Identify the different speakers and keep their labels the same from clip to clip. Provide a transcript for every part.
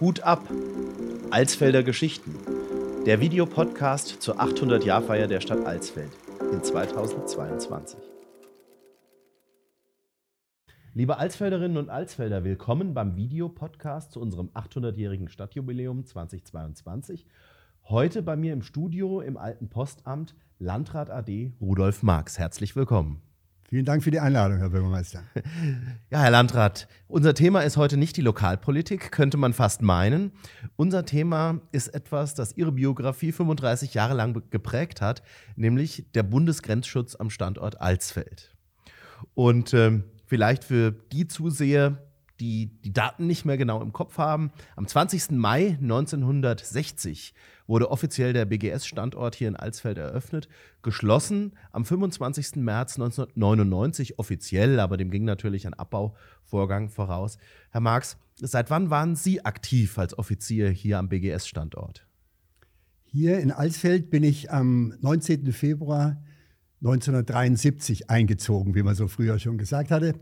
Speaker 1: Hut ab! Alsfelder Geschichten. Der Videopodcast zur 800-Jahrfeier der Stadt Alsfeld in 2022. Liebe Alsfelderinnen und Alsfelder, willkommen beim Videopodcast zu unserem 800-jährigen Stadtjubiläum 2022. Heute bei mir im Studio im Alten Postamt Landrat AD Rudolf Marx. Herzlich willkommen.
Speaker 2: Vielen Dank für die Einladung, Herr Bürgermeister.
Speaker 1: Ja, Herr Landrat, unser Thema ist heute nicht die Lokalpolitik, könnte man fast meinen. Unser Thema ist etwas, das Ihre Biografie 35 Jahre lang geprägt hat, nämlich der Bundesgrenzschutz am Standort Alsfeld. Und äh, vielleicht für die Zuseher, die die Daten nicht mehr genau im Kopf haben. Am 20. Mai 1960 wurde offiziell der BGS-Standort hier in Alsfeld eröffnet. Geschlossen am 25. März 1999 offiziell, aber dem ging natürlich ein Abbauvorgang voraus. Herr Marx, seit wann waren Sie aktiv als Offizier hier am BGS-Standort?
Speaker 2: Hier in Alsfeld bin ich am 19. Februar 1973 eingezogen, wie man so früher schon gesagt hatte.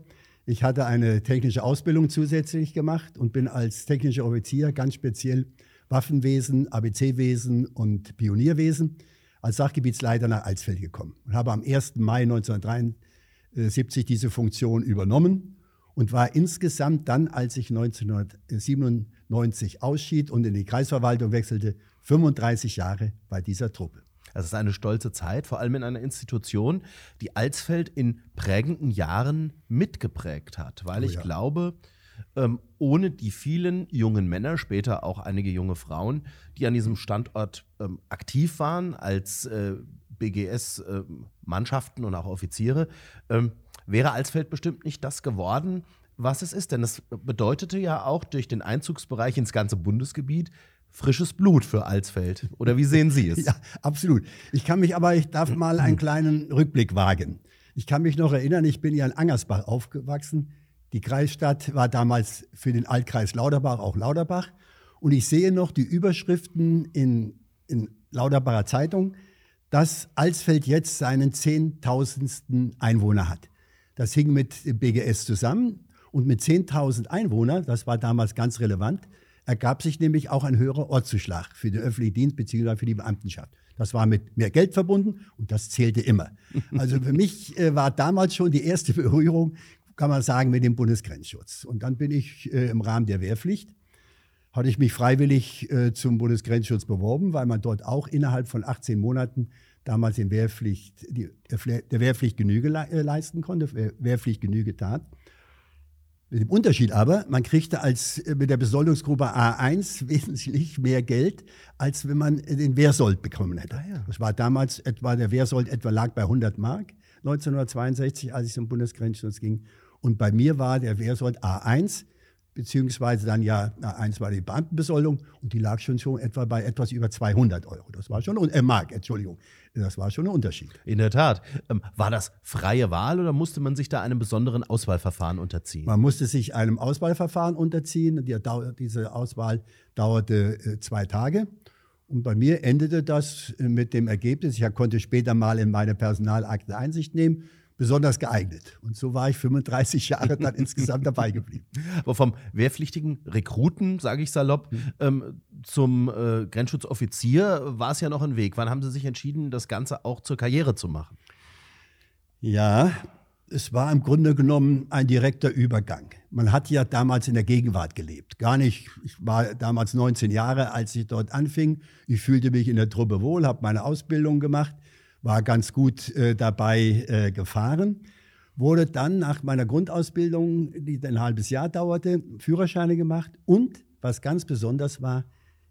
Speaker 2: Ich hatte eine technische Ausbildung zusätzlich gemacht und bin als technischer Offizier ganz speziell Waffenwesen, ABC-Wesen und Pionierwesen als Sachgebietsleiter nach Alsfeld gekommen und habe am 1. Mai 1973 diese Funktion übernommen und war insgesamt dann, als ich 1997 ausschied und in die Kreisverwaltung wechselte, 35 Jahre bei dieser Truppe.
Speaker 1: Es ist eine stolze Zeit, vor allem in einer Institution, die Alsfeld in prägenden Jahren mitgeprägt hat, weil oh, ich ja. glaube, ähm, ohne die vielen jungen Männer, später auch einige junge Frauen, die an diesem Standort ähm, aktiv waren als äh, BGS-Mannschaften äh, und auch Offiziere, ähm, wäre Alsfeld bestimmt nicht das geworden, was es ist. Denn es bedeutete ja auch durch den Einzugsbereich ins ganze Bundesgebiet frisches Blut für Alsfeld. Oder wie sehen Sie es?
Speaker 2: ja, absolut. Ich kann mich aber, ich darf mal einen kleinen Rückblick wagen. Ich kann mich noch erinnern, ich bin ja in Angersbach aufgewachsen. Die Kreisstadt war damals für den Altkreis Lauterbach auch Lauterbach. Und ich sehe noch die Überschriften in, in Lauterbacher Zeitung, dass Alsfeld jetzt seinen zehntausendsten Einwohner hat. Das hing mit BGS zusammen. Und mit 10.000 Einwohnern, das war damals ganz relevant, ergab sich nämlich auch ein höherer Ortszuschlag für den öffentlichen Dienst bzw. für die Beamtenschaft. Das war mit mehr Geld verbunden und das zählte immer. Also für mich äh, war damals schon die erste Berührung, kann man sagen, mit dem Bundesgrenzschutz. Und dann bin ich äh, im Rahmen der Wehrpflicht, hatte ich mich freiwillig äh, zum Bundesgrenzschutz beworben, weil man dort auch innerhalb von 18 Monaten damals den Wehrpflicht, die, der Wehrpflicht Genüge äh, leisten konnte, Wehrpflicht Genüge tat. Mit dem Unterschied aber, man kriegte als äh, mit der Besoldungsgruppe A1 wesentlich mehr Geld, als wenn man den Wehrsold bekommen hätte. Ah, ja. Das war damals etwa, der Wehrsold etwa lag bei 100 Mark 1962, als ich zum Bundesgrenzschutz ging. Und bei mir war der Wehrsold A1 beziehungsweise dann ja, na, eins war die Beamtenbesoldung und die lag schon schon etwa bei etwas über 200 Euro. Das war schon, äh, Mark, Entschuldigung, das war schon ein Unterschied.
Speaker 1: In der Tat. Ähm, war das freie Wahl oder musste man sich da einem besonderen Auswahlverfahren unterziehen?
Speaker 2: Man musste sich einem Auswahlverfahren unterziehen. Die, diese Auswahl dauerte äh, zwei Tage. Und bei mir endete das äh, mit dem Ergebnis, ich konnte später mal in meine Personalakte Einsicht nehmen, besonders geeignet. Und so war ich 35 Jahre dann insgesamt dabei geblieben.
Speaker 1: Aber vom wehrpflichtigen Rekruten, sage ich salopp, mhm. ähm, zum äh, Grenzschutzoffizier war es ja noch ein Weg. Wann haben Sie sich entschieden, das Ganze auch zur Karriere zu machen?
Speaker 2: Ja, es war im Grunde genommen ein direkter Übergang. Man hat ja damals in der Gegenwart gelebt. Gar nicht, ich war damals 19 Jahre, als ich dort anfing. Ich fühlte mich in der Truppe wohl, habe meine Ausbildung gemacht war ganz gut äh, dabei äh, gefahren. Wurde dann nach meiner Grundausbildung, die ein halbes Jahr dauerte, Führerscheine gemacht und was ganz besonders war,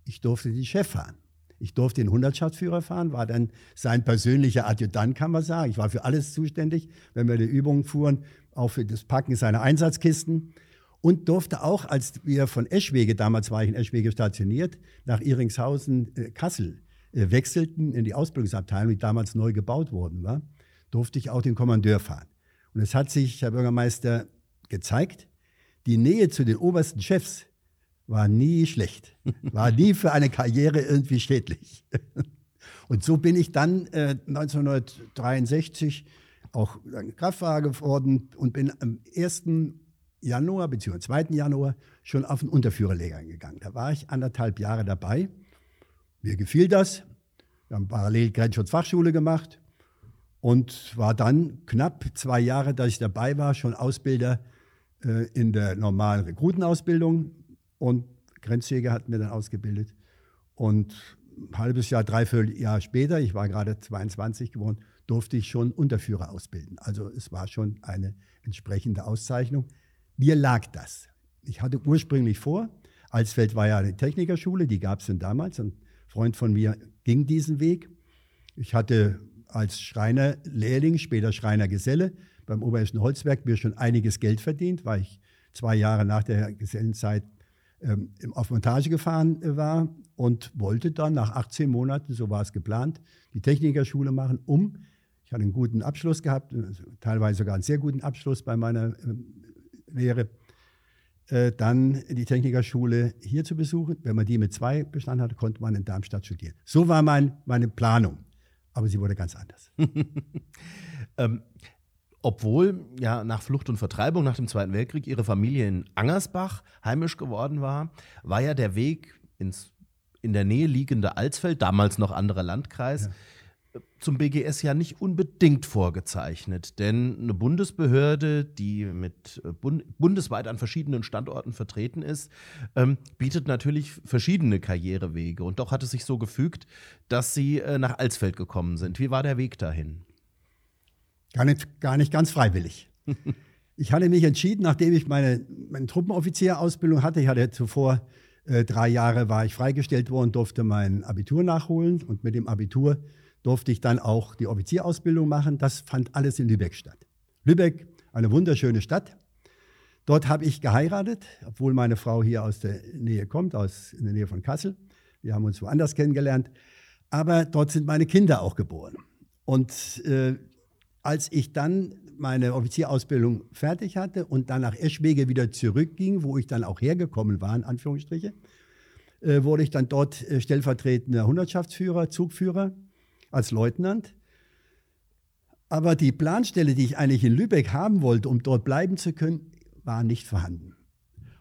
Speaker 2: ich durfte die Chef fahren. Ich durfte den Hundertschaftsführer fahren, war dann sein persönlicher Adjutant, kann man sagen. Ich war für alles zuständig, wenn wir die Übungen fuhren, auch für das Packen seiner Einsatzkisten. Und durfte auch, als wir von Eschwege, damals war ich in Eschwege stationiert, nach Iringshausen, äh, Kassel wechselten in die Ausbildungsabteilung, die damals neu gebaut worden war, durfte ich auch den Kommandeur fahren. Und es hat sich, Herr Bürgermeister, gezeigt, die Nähe zu den obersten Chefs war nie schlecht, war nie für eine Karriere irgendwie schädlich. Und so bin ich dann äh, 1963 auch Kraftfahrer geworden und bin am 1. Januar bzw. 2. Januar schon auf den Unterführerlehrgang gegangen. Da war ich anderthalb Jahre dabei. Mir gefiel das. Wir haben parallel Grenzschutzfachschule gemacht und war dann knapp zwei Jahre, dass ich dabei war, schon Ausbilder äh, in der normalen Rekrutenausbildung und Grenzjäger hat mir dann ausgebildet. Und ein halbes Jahr, dreiviertel Jahr später, ich war gerade 22 geworden, durfte ich schon Unterführer ausbilden. Also es war schon eine entsprechende Auszeichnung. Mir lag das. Ich hatte ursprünglich vor, Alsfeld war ja eine Technikerschule, die gab es denn damals. Ein Freund von mir ging diesen Weg. Ich hatte als Schreinerlehrling, später Schreinergeselle beim Oberhessischen Holzwerk mir schon einiges Geld verdient, weil ich zwei Jahre nach der Gesellenzeit ähm, auf Montage gefahren äh, war und wollte dann nach 18 Monaten, so war es geplant, die Technikerschule machen, um, ich hatte einen guten Abschluss gehabt, also teilweise sogar einen sehr guten Abschluss bei meiner ähm, Lehre, äh, dann die Technikerschule hier zu besuchen. Wenn man die mit zwei bestanden hatte, konnte man in Darmstadt studieren. So war mein, meine Planung, aber sie wurde ganz anders.
Speaker 1: ähm, obwohl ja nach Flucht und Vertreibung nach dem Zweiten Weltkrieg ihre Familie in Angersbach heimisch geworden war, war ja der Weg ins in der Nähe liegende Alsfeld, damals noch anderer Landkreis, ja. Zum BGS ja nicht unbedingt vorgezeichnet. Denn eine Bundesbehörde, die mit äh, bund bundesweit an verschiedenen Standorten vertreten ist, ähm, bietet natürlich verschiedene Karrierewege. Und doch hat es sich so gefügt, dass Sie äh, nach Alsfeld gekommen sind. Wie war der Weg dahin?
Speaker 2: Gar nicht, gar nicht ganz freiwillig. ich hatte mich entschieden, nachdem ich meine, meine Truppenoffizierausbildung hatte, ich hatte zuvor äh, drei Jahre war ich freigestellt worden, durfte mein Abitur nachholen und mit dem Abitur durfte ich dann auch die Offizierausbildung machen. Das fand alles in Lübeck statt. Lübeck, eine wunderschöne Stadt. Dort habe ich geheiratet, obwohl meine Frau hier aus der Nähe kommt, aus in der Nähe von Kassel. Wir haben uns woanders kennengelernt. Aber dort sind meine Kinder auch geboren. Und äh, als ich dann meine Offizierausbildung fertig hatte und dann nach Eschwege wieder zurückging, wo ich dann auch hergekommen war, in Anführungsstriche, äh, wurde ich dann dort äh, stellvertretender Hundertschaftsführer, Zugführer als Leutnant. Aber die Planstelle, die ich eigentlich in Lübeck haben wollte, um dort bleiben zu können, war nicht vorhanden.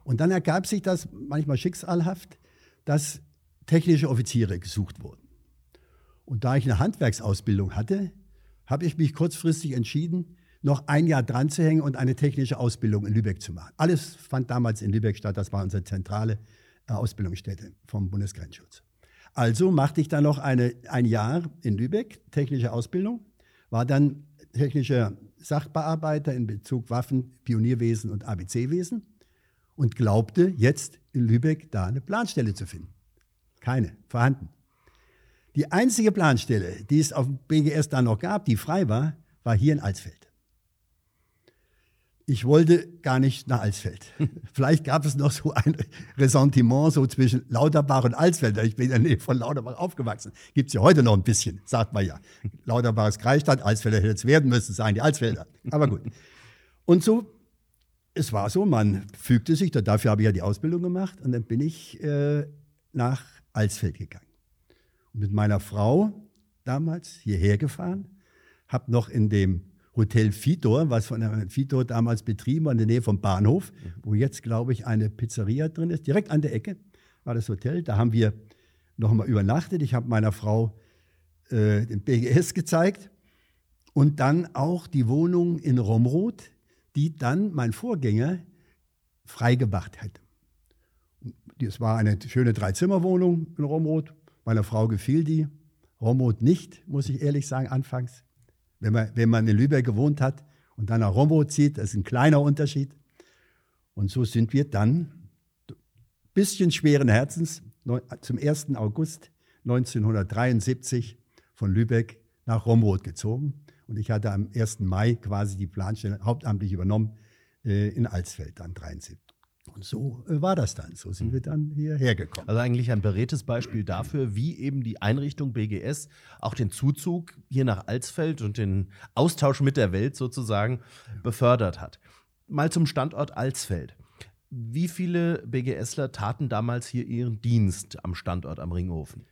Speaker 2: Und dann ergab sich das manchmal schicksalhaft, dass technische Offiziere gesucht wurden. Und da ich eine Handwerksausbildung hatte, habe ich mich kurzfristig entschieden, noch ein Jahr dran zu hängen und eine technische Ausbildung in Lübeck zu machen. Alles fand damals in Lübeck statt. Das war unsere zentrale äh, Ausbildungsstätte vom Bundesgrenzschutz. Also machte ich dann noch eine, ein Jahr in Lübeck, technische Ausbildung, war dann technischer Sachbearbeiter in Bezug Waffen, Pionierwesen und ABC-Wesen und glaubte jetzt in Lübeck da eine Planstelle zu finden. Keine, vorhanden. Die einzige Planstelle, die es auf dem BGS da noch gab, die frei war, war hier in Alsfeld. Ich wollte gar nicht nach Alsfeld. Vielleicht gab es noch so ein Ressentiment so zwischen Lauterbach und Alsfeld. Ich bin in der Nähe von Lauterbach aufgewachsen. Gibt es ja heute noch ein bisschen, sagt man ja. Lauterbach ist Kreisstadt, Alsfelder hätte es werden müssen, sagen die Alsfelder. Aber gut. Und so, es war so, man fügte sich, dafür habe ich ja die Ausbildung gemacht und dann bin ich äh, nach Alsfeld gegangen mit meiner Frau damals hierher gefahren, habe noch in dem Hotel Fitor, was von Fitor damals betrieben war, in der Nähe vom Bahnhof, mhm. wo jetzt, glaube ich, eine Pizzeria drin ist, direkt an der Ecke war das Hotel. Da haben wir noch mal übernachtet. Ich habe meiner Frau äh, den BGS gezeigt und dann auch die Wohnung in Romroth, die dann mein Vorgänger freigemacht hätte. Es war eine schöne Dreizimmerwohnung in Romroth, Meiner Frau gefiel die. Romrod nicht, muss ich ehrlich sagen, anfangs. Wenn man, wenn man in Lübeck gewohnt hat und dann nach Romrod zieht, das ist ein kleiner Unterschied. Und so sind wir dann, bisschen schweren Herzens, zum 1. August 1973 von Lübeck nach Romrod gezogen. Und ich hatte am 1. Mai quasi die Planstelle hauptamtlich übernommen äh, in Alsfeld, dann 73. Und so äh, war das dann. So sind mhm. wir dann hierher gekommen.
Speaker 1: Also eigentlich ein beredtes Beispiel dafür, wie eben die Einrichtung BGS auch den Zuzug hier nach Alsfeld und den Austausch mit der Welt sozusagen befördert hat. Mal zum Standort Alsfeld. Wie viele BGSler taten damals hier ihren Dienst am Standort am Ringhofen?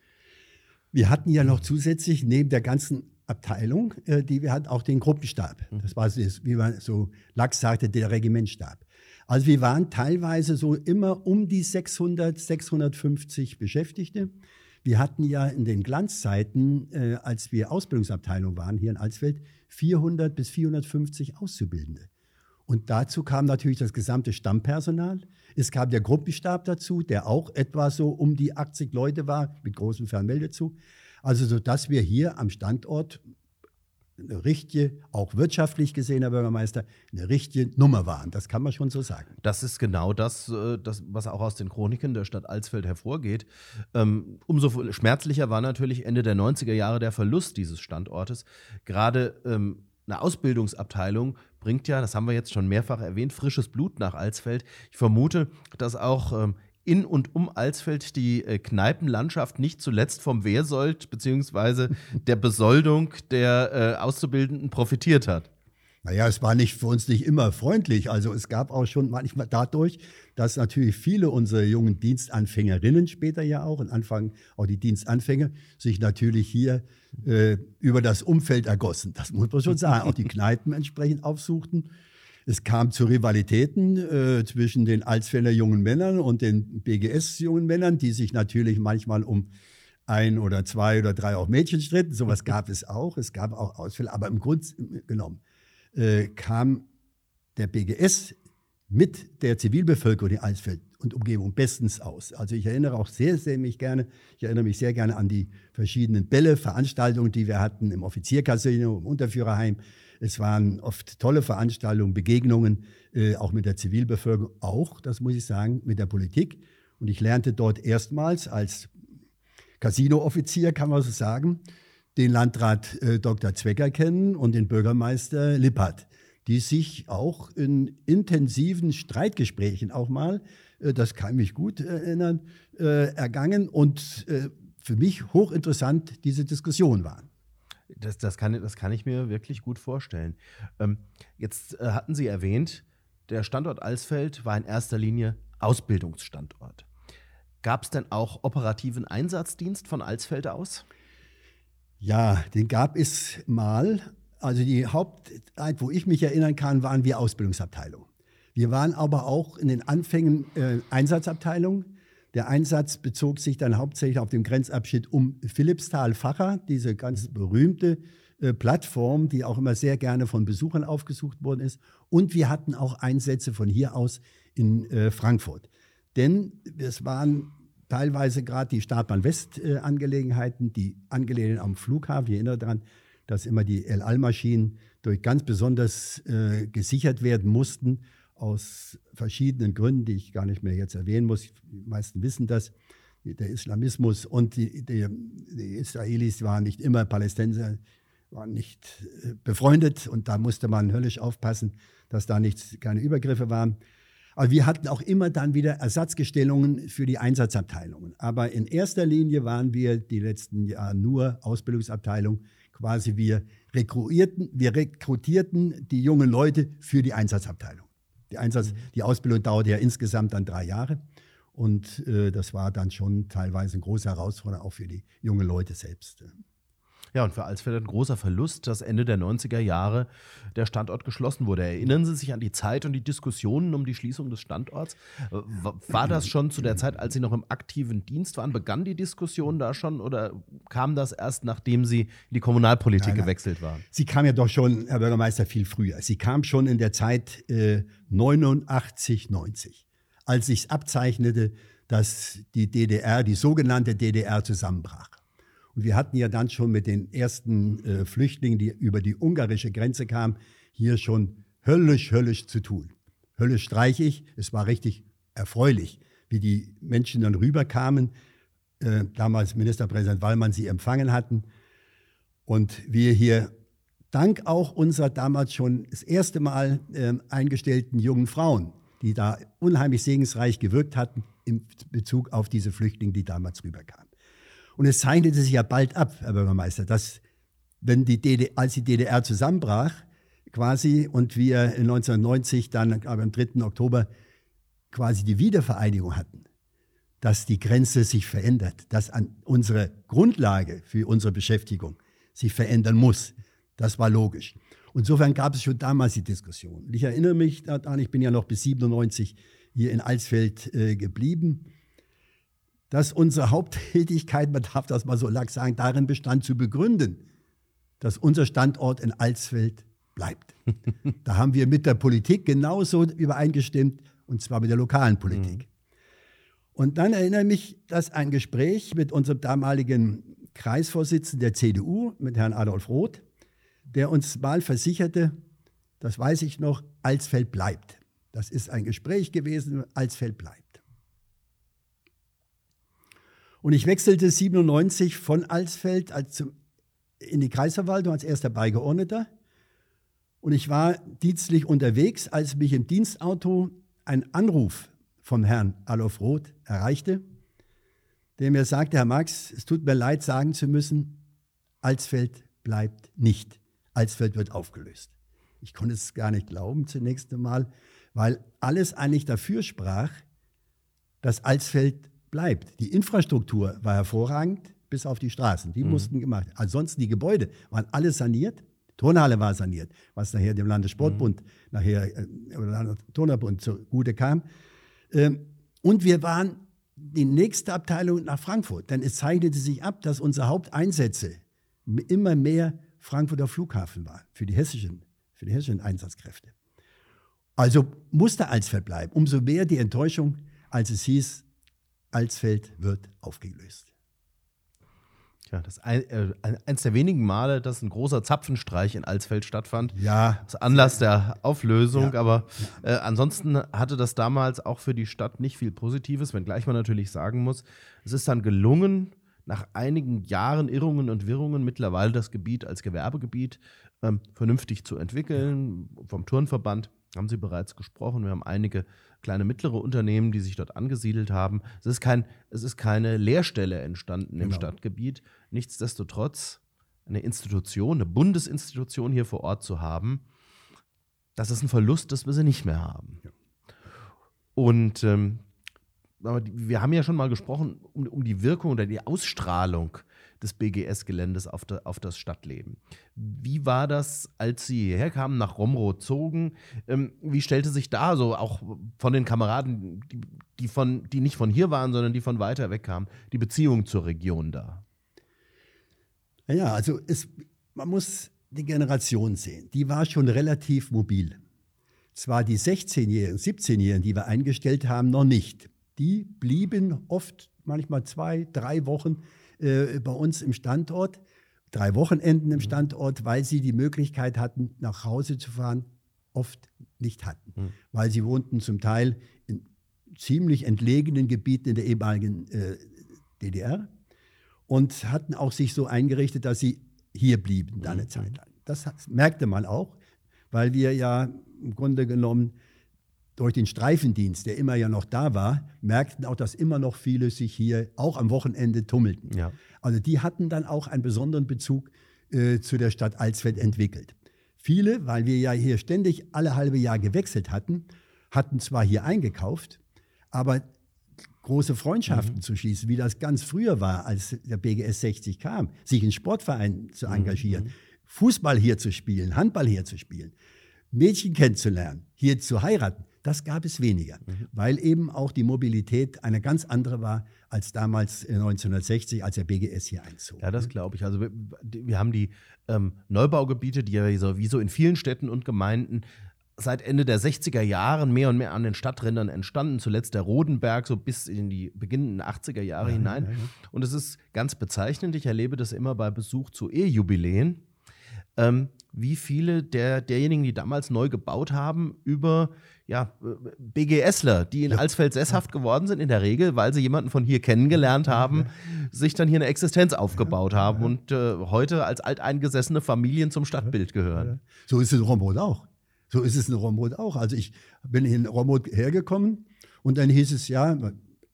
Speaker 2: Wir hatten ja noch zusätzlich neben der ganzen Abteilung, äh, die wir hatten, auch den Gruppenstab. Mhm. Das war, wie man so lax sagte, der Regimentstab. Also wir waren teilweise so immer um die 600, 650 Beschäftigte. Wir hatten ja in den Glanzzeiten, äh, als wir Ausbildungsabteilung waren hier in Alsfeld, 400 bis 450 Auszubildende. Und dazu kam natürlich das gesamte Stammpersonal. Es kam der Gruppenstab dazu, der auch etwa so um die 80 Leute war, mit großem Fernmeldezug. Also so, dass wir hier am Standort eine richtige, auch wirtschaftlich gesehen, Herr Bürgermeister, eine richtige Nummer waren. Das kann man schon so sagen.
Speaker 1: Das ist genau das, äh, das was auch aus den Chroniken der Stadt Alsfeld hervorgeht. Ähm, umso schmerzlicher war natürlich Ende der 90er Jahre der Verlust dieses Standortes. Gerade ähm, eine Ausbildungsabteilung bringt ja, das haben wir jetzt schon mehrfach erwähnt, frisches Blut nach Alsfeld. Ich vermute, dass auch ähm, in und um Alsfeld die äh, Kneipenlandschaft nicht zuletzt vom Wehrsold bzw. der Besoldung der äh, Auszubildenden profitiert hat.
Speaker 2: Naja, es war nicht für uns nicht immer freundlich. Also es gab auch schon manchmal dadurch, dass natürlich viele unserer jungen Dienstanfängerinnen später ja auch und Anfang auch die Dienstanfänger sich natürlich hier äh, über das Umfeld ergossen. Das muss man schon sagen. Auch die Kneipen entsprechend aufsuchten es kam zu Rivalitäten äh, zwischen den Alsfelder jungen Männern und den BGS jungen Männern, die sich natürlich manchmal um ein oder zwei oder drei auch Mädchen stritten. Sowas gab es auch. Es gab auch Ausfälle. Aber im Grunde genommen äh, kam der BGS mit der Zivilbevölkerung in Alsfeld und Umgebung bestens aus. Also ich erinnere auch sehr, sehr mich gerne, ich erinnere mich sehr gerne an die verschiedenen Bälle, Veranstaltungen, die wir hatten im Offiziercasino, im Unterführerheim, es waren oft tolle Veranstaltungen, Begegnungen, äh, auch mit der Zivilbevölkerung, auch, das muss ich sagen, mit der Politik. Und ich lernte dort erstmals als Casino-Offizier, kann man so sagen, den Landrat äh, Dr. Zwecker kennen und den Bürgermeister Lippert, die sich auch in intensiven Streitgesprächen auch mal, äh, das kann mich gut erinnern, äh, ergangen und äh, für mich hochinteressant diese Diskussion waren.
Speaker 1: Das, das, kann, das kann ich mir wirklich gut vorstellen. Ähm, jetzt äh, hatten Sie erwähnt, der Standort Alsfeld war in erster Linie Ausbildungsstandort. Gab es denn auch operativen Einsatzdienst von Alsfeld aus?
Speaker 2: Ja, den gab es mal. Also die Hauptzeit, wo ich mich erinnern kann, waren wir Ausbildungsabteilung. Wir waren aber auch in den Anfängen äh, Einsatzabteilung. Der Einsatz bezog sich dann hauptsächlich auf den Grenzabschnitt um Philippsthal-Facher, diese ganz berühmte äh, Plattform, die auch immer sehr gerne von Besuchern aufgesucht worden ist. Und wir hatten auch Einsätze von hier aus in äh, Frankfurt. Denn es waren teilweise gerade die Startbahn-West-Angelegenheiten, die Angelegenheiten am Flughafen. Ich erinnere daran, dass immer die El Al-Maschinen durch ganz besonders äh, gesichert werden mussten aus verschiedenen Gründen, die ich gar nicht mehr jetzt erwähnen muss. Die meisten wissen das. Der Islamismus und die, die, die Israelis waren nicht immer Palästinenser, waren nicht äh, befreundet und da musste man höllisch aufpassen, dass da nichts, keine Übergriffe waren. Aber wir hatten auch immer dann wieder Ersatzgestellungen für die Einsatzabteilungen. Aber in erster Linie waren wir die letzten Jahre nur Ausbildungsabteilung. Quasi wir rekrutierten, wir rekrutierten die jungen Leute für die Einsatzabteilung. Die, Einsatz, mhm. die Ausbildung dauerte ja insgesamt dann drei Jahre. Und äh, das war dann schon teilweise eine große Herausforderung auch für die jungen Leute selbst.
Speaker 1: Ja, und für Alsfeld ein großer Verlust, dass Ende der 90er Jahre der Standort geschlossen wurde. Erinnern Sie sich an die Zeit und die Diskussionen um die Schließung des Standorts? War das schon zu der Zeit, als Sie noch im aktiven Dienst waren? Begann die Diskussion da schon oder kam das erst, nachdem Sie in die Kommunalpolitik nein, nein. gewechselt waren?
Speaker 2: Sie kam ja doch schon, Herr Bürgermeister, viel früher. Sie kam schon in der Zeit äh, 89, 90, als sich abzeichnete, dass die DDR, die sogenannte DDR, zusammenbrach. Und wir hatten ja dann schon mit den ersten äh, Flüchtlingen, die über die ungarische Grenze kamen, hier schon höllisch, höllisch zu tun. Höllisch streichig, es war richtig erfreulich, wie die Menschen dann rüberkamen, äh, damals Ministerpräsident Wallmann sie empfangen hatten. Und wir hier dank auch unserer damals schon das erste Mal äh, eingestellten jungen Frauen, die da unheimlich segensreich gewirkt hatten in Bezug auf diese Flüchtlinge, die damals rüberkamen. Und es zeichnete sich ja bald ab, Herr Bürgermeister, dass wenn die DDR, als die DDR zusammenbrach, quasi, und wir 1990 dann aber am 3. Oktober quasi die Wiedervereinigung hatten, dass die Grenze sich verändert, dass an unsere Grundlage für unsere Beschäftigung sich verändern muss. Das war logisch. Insofern gab es schon damals die Diskussion. Ich erinnere mich daran, ich bin ja noch bis 97 hier in Alsfeld äh, geblieben, dass unsere Haupttätigkeit, man darf das mal so lax sagen, darin bestand zu begründen, dass unser Standort in Alsfeld bleibt. da haben wir mit der Politik genauso übereingestimmt, und zwar mit der lokalen Politik. Mhm. Und dann erinnere ich mich, dass ein Gespräch mit unserem damaligen Kreisvorsitzenden der CDU, mit Herrn Adolf Roth, der uns mal versicherte, das weiß ich noch, Alsfeld bleibt. Das ist ein Gespräch gewesen, Alsfeld bleibt. Und ich wechselte 97 von Alsfeld als in die Kreisverwaltung als erster Beigeordneter. Und ich war dienstlich unterwegs, als mich im Dienstauto ein Anruf vom Herrn Adolf Roth erreichte, der mir sagte, Herr Max, es tut mir leid sagen zu müssen, Alsfeld bleibt nicht. Alsfeld wird aufgelöst. Ich konnte es gar nicht glauben zunächst einmal, weil alles eigentlich dafür sprach, dass Alsfeld bleibt. Die Infrastruktur war hervorragend, bis auf die Straßen. Die mhm. mussten gemacht. werden. Ansonsten die Gebäude waren alle saniert. Turnhalle war saniert, was nachher dem Landessportbund, mhm. nachher äh, oder Landesturnerbund zugute kam. Ähm, und wir waren die nächste Abteilung nach Frankfurt, denn es zeichnete sich ab, dass unsere Haupteinsätze immer mehr Frankfurter Flughafen waren für die hessischen, für die hessischen Einsatzkräfte. Also musste Alsfeld bleiben. Umso mehr die Enttäuschung, als es hieß, Alsfeld wird aufgelöst.
Speaker 1: Ja, das ein, äh, eins der wenigen Male, dass ein großer Zapfenstreich in Alsfeld stattfand.
Speaker 2: Ja.
Speaker 1: Das Anlass der Auflösung. Ja. Aber äh, ansonsten hatte das damals auch für die Stadt nicht viel Positives, wenngleich man natürlich sagen muss, es ist dann gelungen, nach einigen Jahren Irrungen und Wirrungen mittlerweile das Gebiet als Gewerbegebiet ähm, vernünftig zu entwickeln. Vom Turnverband haben Sie bereits gesprochen. Wir haben einige kleine mittlere Unternehmen, die sich dort angesiedelt haben. Es ist, kein, es ist keine Leerstelle entstanden im genau. Stadtgebiet. Nichtsdestotrotz eine Institution, eine Bundesinstitution hier vor Ort zu haben, das ist ein Verlust, dass wir sie nicht mehr haben. Ja. Und ähm, wir haben ja schon mal gesprochen um, um die Wirkung oder die Ausstrahlung des BGS-Geländes auf, auf, das Stadtleben. Wie war das, als Sie hierher kamen, nach Romroth zogen? Ähm, wie stellte sich da so auch von den Kameraden, die, die, von, die nicht von hier waren, sondern die von weiter weg kamen, die Beziehung zur Region da?
Speaker 2: Ja, also es, man muss die Generation sehen. Die war schon relativ mobil. Zwar die 16-Jährigen, 17-Jährigen, die wir eingestellt haben, noch nicht. Die blieben oft, manchmal zwei, drei Wochen äh, bei uns im Standort, drei Wochenenden im mhm. Standort, weil sie die Möglichkeit hatten, nach Hause zu fahren, oft nicht hatten. Mhm. Weil sie wohnten zum Teil in ziemlich entlegenen Gebieten in der ehemaligen äh, DDR und hatten auch sich so eingerichtet, dass sie hier blieben, da eine mhm. Zeit lang. Das merkte man auch, weil wir ja im Grunde genommen durch den Streifendienst, der immer ja noch da war, merkten auch, dass immer noch viele sich hier auch am Wochenende tummelten. Ja. Also die hatten dann auch einen besonderen Bezug äh, zu der Stadt Alsfeld entwickelt. Viele, weil wir ja hier ständig alle halbe Jahr gewechselt hatten, hatten zwar hier eingekauft, aber große Freundschaften mhm. zu schließen, wie das ganz früher war, als der BGS 60 kam, sich in Sportvereinen zu mhm. engagieren, mhm. Fußball hier zu spielen, Handball hier zu spielen, Mädchen kennenzulernen, hier zu heiraten. Das gab es weniger, mhm. weil eben auch die Mobilität eine ganz andere war als damals 1960, als der BGS hier einzog.
Speaker 1: Ja, das glaube ich. Also wir, wir haben die ähm, Neubaugebiete, die ja sowieso in vielen Städten und Gemeinden seit Ende der 60er Jahren mehr und mehr an den Stadträndern entstanden, zuletzt der Rodenberg, so bis in die beginnenden 80er Jahre ja, hinein. Ja, ja. Und es ist ganz bezeichnend, ich erlebe das immer bei Besuch zu Ehejubiläen, ähm, wie viele der, derjenigen, die damals neu gebaut haben, über ja, BGSler, die in ja. Alsfeld sesshaft geworden sind, in der Regel, weil sie jemanden von hier kennengelernt haben, ja. sich dann hier eine Existenz aufgebaut ja. haben und äh, heute als alteingesessene Familien zum Stadtbild gehören.
Speaker 2: So ist es in Romrod auch. So ist es in Romrod auch. Also ich bin in Romrod hergekommen und dann hieß es ja,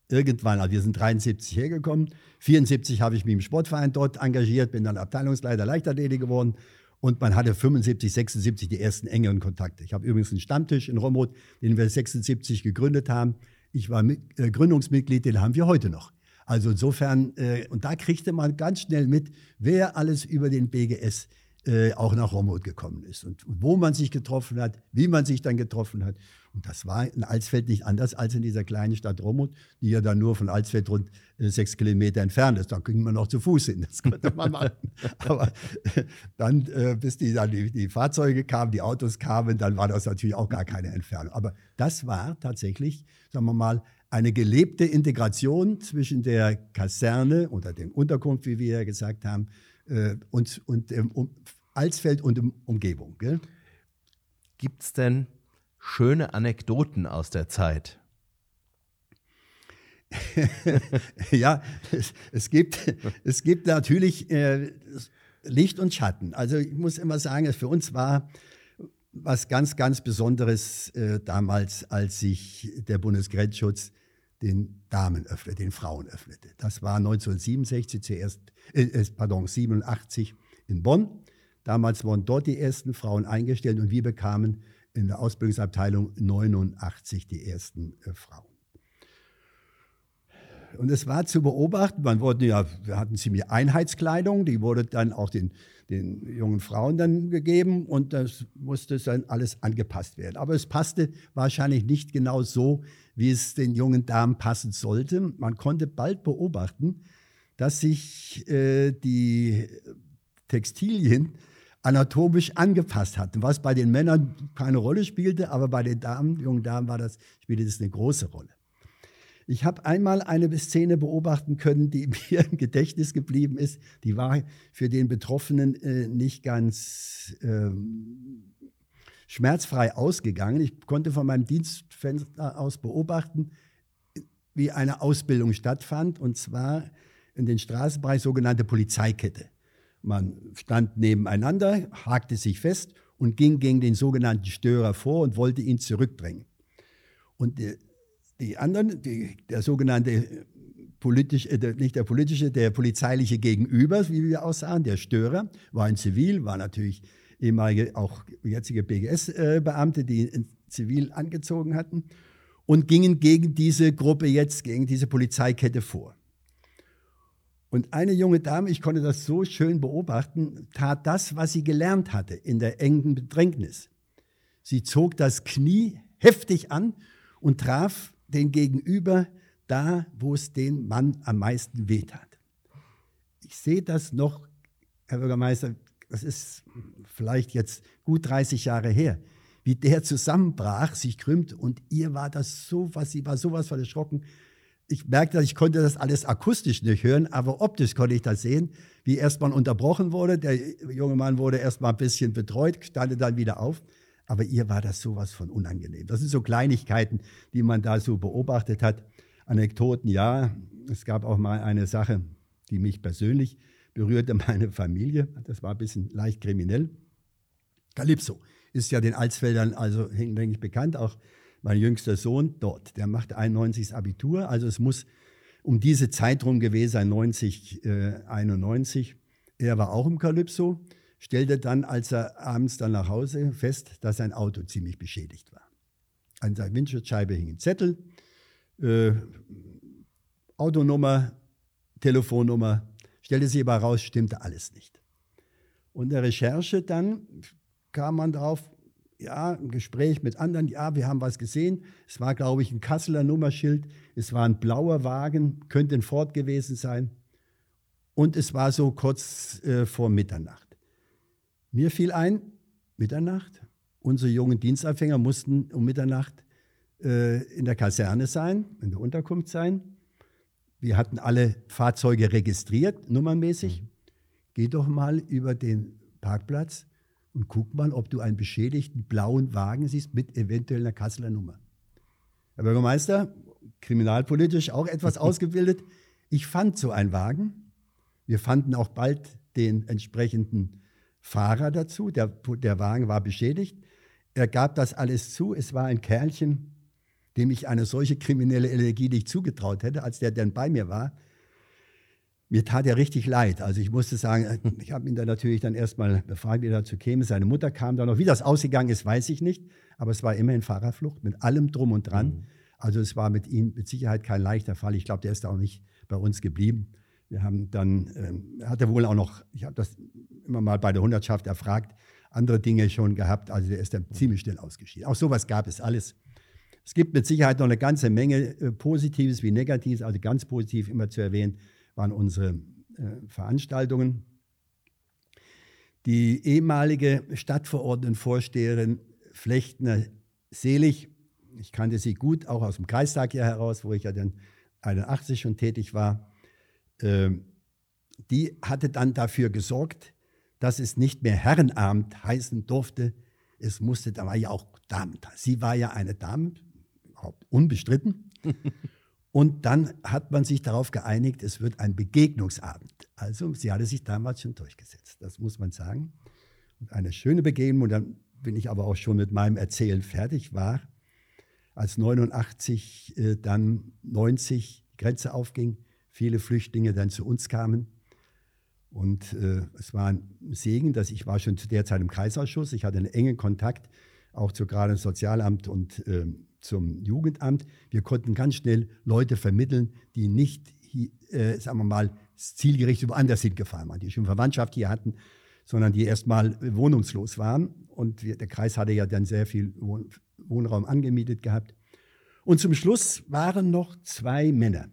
Speaker 2: irgendwann, also wir sind 73 hergekommen, 74 habe ich mich im Sportverein dort engagiert, bin dann Abteilungsleiter Leichtathletik geworden und man hatte 75, 76 die ersten engeren Kontakte. Ich habe übrigens einen Stammtisch in Romrod, den wir 76 gegründet haben. Ich war mit, äh, Gründungsmitglied, den haben wir heute noch. Also insofern, äh, und da kriegte man ganz schnell mit, wer alles über den BGS äh, auch nach Romod gekommen ist. Und, wo man sich getroffen hat, wie man sich dann getroffen hat. Und das war in Alsfeld nicht anders als in dieser kleinen Stadt Romod, die ja dann nur von Alsfeld rund äh, sechs Kilometer entfernt ist. Da ging man noch zu Fuß hin, das konnte man machen. Aber äh, dann, äh, bis die, dann die, die Fahrzeuge kamen, die Autos kamen, dann war das natürlich auch gar keine Entfernung. Aber das war tatsächlich, sagen wir mal, eine gelebte Integration zwischen der Kaserne oder dem Unterkunft, wie wir ja gesagt haben, und, und um, Alsfeld und um, Umgebung.
Speaker 1: Gibt es denn schöne Anekdoten aus der Zeit?
Speaker 2: ja, es, es, gibt, es gibt natürlich äh, Licht und Schatten. Also ich muss immer sagen, für uns war was ganz, ganz Besonderes äh, damals, als sich der Bundesgrenzschutz den Damen öffnete, den Frauen öffnete. Das war 1967 zuerst, äh, pardon, 87 in Bonn. Damals wurden dort die ersten Frauen eingestellt und wir bekamen in der Ausbildungsabteilung 89 die ersten äh, Frauen. Und es war zu beobachten, man wurde ja, wir hatten ziemlich Einheitskleidung, die wurde dann auch den, den jungen Frauen dann gegeben und das musste dann alles angepasst werden. Aber es passte wahrscheinlich nicht genau so, wie es den jungen Damen passen sollte. Man konnte bald beobachten, dass sich äh, die Textilien anatomisch angepasst hatten, was bei den Männern keine Rolle spielte, aber bei den Damen, jungen Damen war das, spielte das eine große Rolle. Ich habe einmal eine Szene beobachten können, die mir im Gedächtnis geblieben ist. Die war für den Betroffenen äh, nicht ganz ähm, schmerzfrei ausgegangen. Ich konnte von meinem Dienstfenster aus beobachten, wie eine Ausbildung stattfand, und zwar in den Straßenbereich sogenannte Polizeikette. Man stand nebeneinander, hakte sich fest und ging gegen den sogenannten Störer vor und wollte ihn zurückdrängen. Und die, die anderen, die, der sogenannte politisch, äh, nicht der politische, der polizeiliche Gegenüber, wie wir aussahen, der Störer, war in Zivil, war natürlich ehemalige, auch jetzige BGS-Beamte, die in Zivil angezogen hatten und gingen gegen diese Gruppe jetzt, gegen diese Polizeikette vor. Und eine junge Dame, ich konnte das so schön beobachten, tat das, was sie gelernt hatte in der engen Bedrängnis. Sie zog das Knie heftig an und traf den Gegenüber da, wo es den Mann am meisten wehtat. Ich sehe das noch, Herr Bürgermeister, das ist vielleicht jetzt gut 30 Jahre her, wie der zusammenbrach, sich krümmt und ihr war das so was, sie war sowas von erschrocken. Ich merkte, ich konnte das alles akustisch nicht hören, aber optisch konnte ich das sehen, wie erstmal unterbrochen wurde. Der junge Mann wurde erstmal ein bisschen betreut, stand dann wieder auf. Aber ihr war das sowas von unangenehm. Das sind so Kleinigkeiten, die man da so beobachtet hat. Anekdoten, ja. Es gab auch mal eine Sache, die mich persönlich berührte meine Familie. Das war ein bisschen leicht kriminell. Calypso ist ja den Alsfeldern also hinlänglich bekannt, auch mein jüngster Sohn dort. Der macht 91 Abitur, also es muss um diese Zeit rum gewesen sein, 90, äh, 91. Er war auch im Calypso, stellte dann, als er abends dann nach Hause fest, dass sein Auto ziemlich beschädigt war. An seiner Windschutzscheibe hing ein Zettel, äh, Autonummer, Telefonnummer, Stellte sich aber raus, stimmte alles nicht. Und der Recherche dann kam man darauf, ja, ein Gespräch mit anderen, ja, wir haben was gesehen. Es war, glaube ich, ein Kasseler Nummerschild. Es war ein blauer Wagen, könnte ein Ford gewesen sein. Und es war so kurz äh, vor Mitternacht. Mir fiel ein, Mitternacht. Unsere jungen Dienstanfänger mussten um Mitternacht äh, in der Kaserne sein, in der Unterkunft sein. Wir hatten alle Fahrzeuge registriert, nummernmäßig. Mhm. Geh doch mal über den Parkplatz und guck mal, ob du einen beschädigten blauen Wagen siehst mit eventuell einer Kasseler Nummer. Herr Bürgermeister, kriminalpolitisch auch etwas ausgebildet. Ich fand so einen Wagen. Wir fanden auch bald den entsprechenden Fahrer dazu. Der, der Wagen war beschädigt. Er gab das alles zu. Es war ein Kerlchen, dem ich eine solche kriminelle Energie nicht zugetraut hätte, als der dann bei mir war. Mir tat er richtig leid. Also ich musste sagen, ich habe ihn dann natürlich dann erstmal befragt, wie er dazu käme. Seine Mutter kam dann noch. Wie das ausgegangen ist, weiß ich nicht. Aber es war immerhin Fahrerflucht mit allem drum und dran. Mhm. Also es war mit ihm mit Sicherheit kein leichter Fall. Ich glaube, der ist auch nicht bei uns geblieben. Wir haben dann, äh, hat er wohl auch noch, ich habe das immer mal bei der Hundertschaft erfragt, andere Dinge schon gehabt. Also der ist dann ziemlich schnell ausgeschieden. Auch sowas gab es alles. Es gibt mit Sicherheit noch eine ganze Menge äh, Positives wie Negatives. Also ganz positiv immer zu erwähnen waren unsere äh, Veranstaltungen. Die ehemalige Stadtverordnetenvorsteherin Flechtner Selig, ich kannte sie gut, auch aus dem Kreistag hier heraus, wo ich ja dann 81 schon tätig war, äh, die hatte dann dafür gesorgt, dass es nicht mehr Herrenabend heißen durfte. Es musste, da war ja auch Damen. Sie war ja eine Dame, unbestritten. Und dann hat man sich darauf geeinigt, es wird ein Begegnungsabend. Also sie hatte sich damals schon durchgesetzt, das muss man sagen. Und eine schöne Begegnung, und dann bin ich aber auch schon mit meinem Erzählen fertig, war, als 89, äh, dann 90 die Grenze aufging, viele Flüchtlinge dann zu uns kamen. Und äh, es war ein Segen, dass ich war schon zu der Zeit im Kreisausschuss. Ich hatte einen engen Kontakt auch zu gerade Sozialamt und äh, zum Jugendamt. Wir konnten ganz schnell Leute vermitteln, die nicht, äh, sagen wir mal, zielgerichtet woanders hingefahren waren, die schon Verwandtschaft hier hatten, sondern die erstmal wohnungslos waren. Und wir, der Kreis hatte ja dann sehr viel Wohn Wohnraum angemietet gehabt. Und zum Schluss waren noch zwei Männer,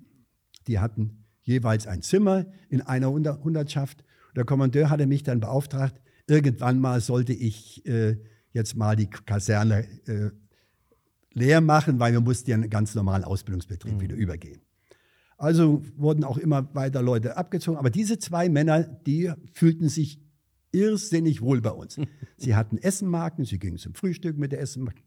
Speaker 2: die hatten jeweils ein Zimmer in einer Hundertschaft. Der Kommandeur hatte mich dann beauftragt, irgendwann mal sollte ich äh, jetzt mal die Kaserne äh, leer machen, weil wir mussten ja einen ganz normalen Ausbildungsbetrieb mhm. wieder übergehen. Also wurden auch immer weiter Leute abgezogen. Aber diese zwei Männer, die fühlten sich irrsinnig wohl bei uns. Sie hatten Essenmarken, sie gingen zum Frühstück mit der Essenmarke,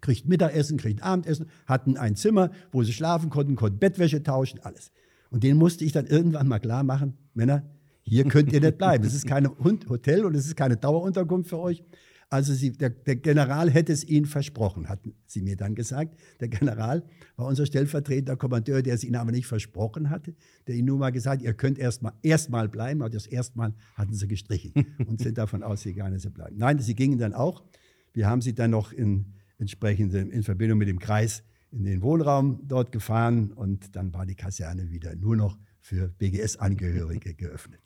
Speaker 2: kriegten Mittagessen, kriegten Abendessen, hatten ein Zimmer, wo sie schlafen konnten, konnten Bettwäsche tauschen, alles. Und denen musste ich dann irgendwann mal klar machen, Männer, hier könnt ihr nicht bleiben. Es ist kein Hotel und es ist keine Dauerunterkunft für euch. Also sie, der, der, General hätte es ihnen versprochen, hatten sie mir dann gesagt. Der General war unser stellvertretender Kommandeur, der es ihnen aber nicht versprochen hatte, der ihnen nur mal gesagt, ihr könnt erstmal erstmal bleiben, aber das erstmal hatten sie gestrichen und sind davon ausgegangen, dass sie bleiben. Nein, sie gingen dann auch. Wir haben sie dann noch in, entsprechend in Verbindung mit dem Kreis in den Wohnraum dort gefahren und dann war die Kaserne wieder nur noch für BGS-Angehörige geöffnet.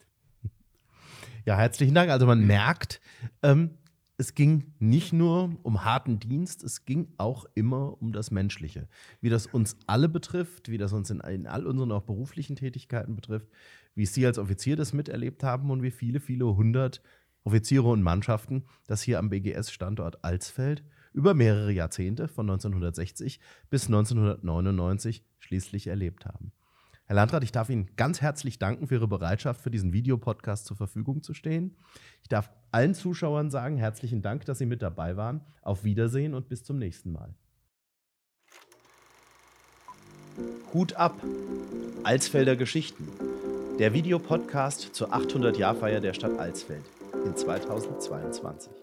Speaker 1: Ja, herzlichen Dank. Also man merkt, ähm, es ging nicht nur um harten Dienst, es ging auch immer um das Menschliche. Wie das uns alle betrifft, wie das uns in, in all unseren auch beruflichen Tätigkeiten betrifft, wie Sie als Offizier das miterlebt haben und wie viele, viele hundert Offiziere und Mannschaften das hier am BGS-Standort Alsfeld über mehrere Jahrzehnte von 1960 bis 1999 schließlich erlebt haben. Herr Landrat, ich darf Ihnen ganz herzlich danken für Ihre Bereitschaft, für diesen Videopodcast zur Verfügung zu stehen. Ich darf allen Zuschauern sagen, herzlichen Dank, dass Sie mit dabei waren. Auf Wiedersehen und bis zum nächsten Mal. Hut ab! Alsfelder Geschichten. Der Videopodcast zur 800-Jahrfeier der Stadt Alsfeld in 2022.